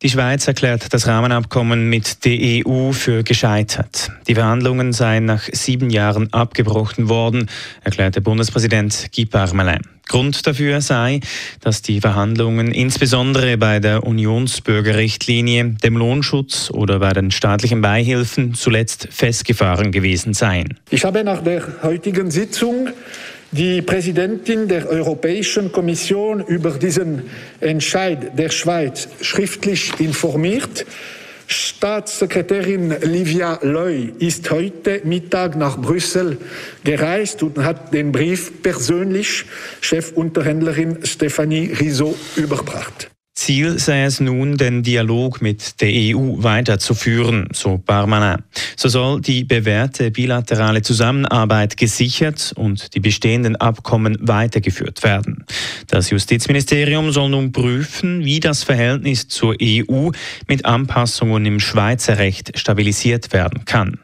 Die Schweiz erklärt das Rahmenabkommen mit der EU für gescheitert. Die Verhandlungen seien nach sieben Jahren abgebrochen worden, erklärte Bundespräsident Guy Parmelin. Grund dafür sei, dass die Verhandlungen insbesondere bei der Unionsbürgerrichtlinie, dem Lohnschutz oder bei den staatlichen Beihilfen zuletzt festgefahren gewesen seien. Ich habe nach der heutigen Sitzung die Präsidentin der Europäischen Kommission über diesen Entscheid der Schweiz schriftlich informiert. Staatssekretärin Livia Loy ist heute Mittag nach Brüssel gereist und hat den Brief persönlich Chefunterhändlerin Stephanie Risot überbracht. Ziel sei es nun, den Dialog mit der EU weiterzuführen, so Barmanin. So soll die bewährte bilaterale Zusammenarbeit gesichert und die bestehenden Abkommen weitergeführt werden. Das Justizministerium soll nun prüfen, wie das Verhältnis zur EU mit Anpassungen im Schweizer Recht stabilisiert werden kann.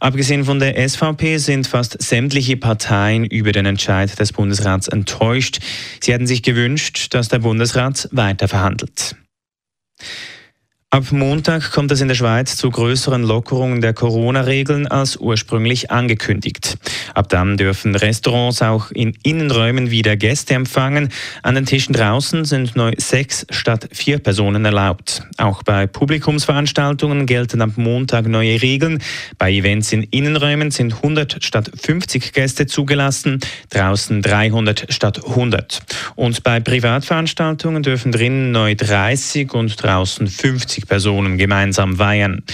Abgesehen von der SVP sind fast sämtliche Parteien über den Entscheid des Bundesrats enttäuscht. Sie hätten sich gewünscht, dass der Bundesrat weiter verhandelt. Ab Montag kommt es in der Schweiz zu größeren Lockerungen der Corona-Regeln als ursprünglich angekündigt. Ab dann dürfen Restaurants auch in Innenräumen wieder Gäste empfangen. An den Tischen draußen sind neu sechs statt vier Personen erlaubt. Auch bei Publikumsveranstaltungen gelten ab Montag neue Regeln. Bei Events in Innenräumen sind 100 statt 50 Gäste zugelassen, draußen 300 statt 100. Und bei Privatveranstaltungen dürfen drinnen neu 30 und draußen 50 50 Personen gemeinsam weihen.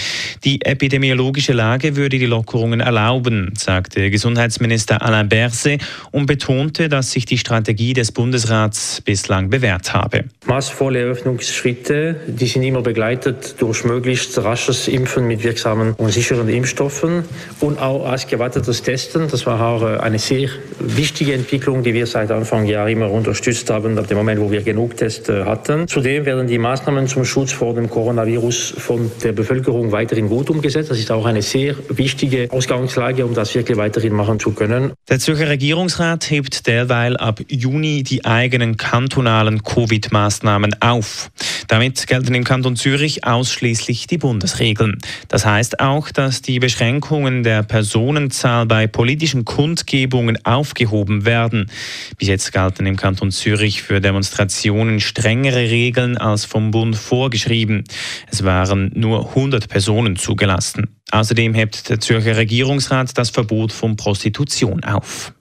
Die epidemiologische Lage würde die Lockerungen erlauben, sagte Gesundheitsminister Alain Berset und betonte, dass sich die Strategie des Bundesrats bislang bewährt habe. Maßvolle Öffnungsschritte, die sind immer begleitet durch möglichst rasches Impfen mit wirksamen und sicheren Impfstoffen und auch ausgewartetes Testen. Das war auch äh, eine sehr wichtige Entwicklung, die wir seit Anfang Jahr immer unterstützt haben, ab dem Moment, wo wir genug Tests äh, hatten. Zudem werden die Maßnahmen zum Schutz vor dem Corona Coronavirus von der Bevölkerung weiterhin gut umgesetzt. Das ist auch eine sehr wichtige Ausgangslage, um das wirklich weiterhin machen zu können. Der Zürcher Regierungsrat hebt derweil ab Juni die eigenen kantonalen Covid-Maßnahmen auf. Damit gelten im Kanton Zürich ausschließlich die Bundesregeln. Das heißt auch, dass die Beschränkungen der Personenzahl bei politischen Kundgebungen aufgehoben werden. Bis jetzt galten im Kanton Zürich für Demonstrationen strengere Regeln als vom Bund vorgeschrieben. Es waren nur 100 Personen zugelassen. Außerdem hebt der Zürcher Regierungsrat das Verbot von Prostitution auf.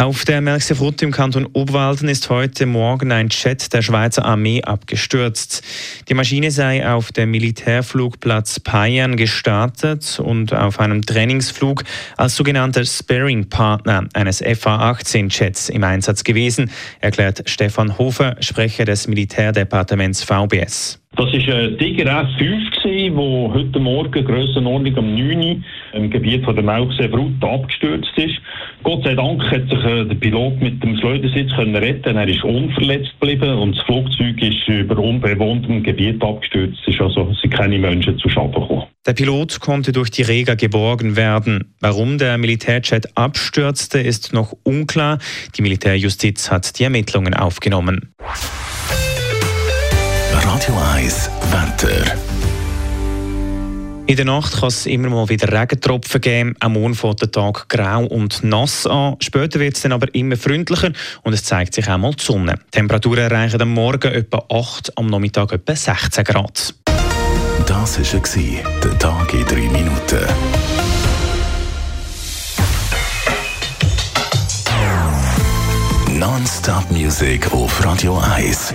Auf der Melchsefrutte im Kanton Obwalden ist heute Morgen ein Jet der Schweizer Armee abgestürzt. Die Maschine sei auf dem Militärflugplatz Payern gestartet und auf einem Trainingsflug als sogenannter Sparing-Partner eines FA-18-Jets im Einsatz gewesen, erklärt Stefan Hofer, Sprecher des Militärdepartements VBS. Das war ein Tiger S5, der heute Morgen Grössenordnung um 9 Uhr im Gebiet von der Melchsee-Brut abgestürzt ist. Gott sei Dank hat sich äh, der Pilot mit dem Schleudersitz können retten. Er ist unverletzt geblieben und das Flugzeug ist über unbewohntem Gebiet abgestürzt. Es ist also sind keine Menschen zu Schaden gekommen. Der Pilot konnte durch die Reger geborgen werden. Warum der Militärjet abstürzte, ist noch unklar. Die Militärjustiz hat die Ermittlungen aufgenommen. Radio 1 Wetter. In der Nacht kann es immer mal wieder Regentropfen geben. Am Morgen fängt der Tag grau und nass an. Später wird es dann aber immer freundlicher und es zeigt sich auch mal die Sonne. Die Temperaturen erreichen am Morgen etwa 8, am Nachmittag etwa 16 Grad. Das war der Tag in 3 Minuten. Non-Stop Music auf Radio 1.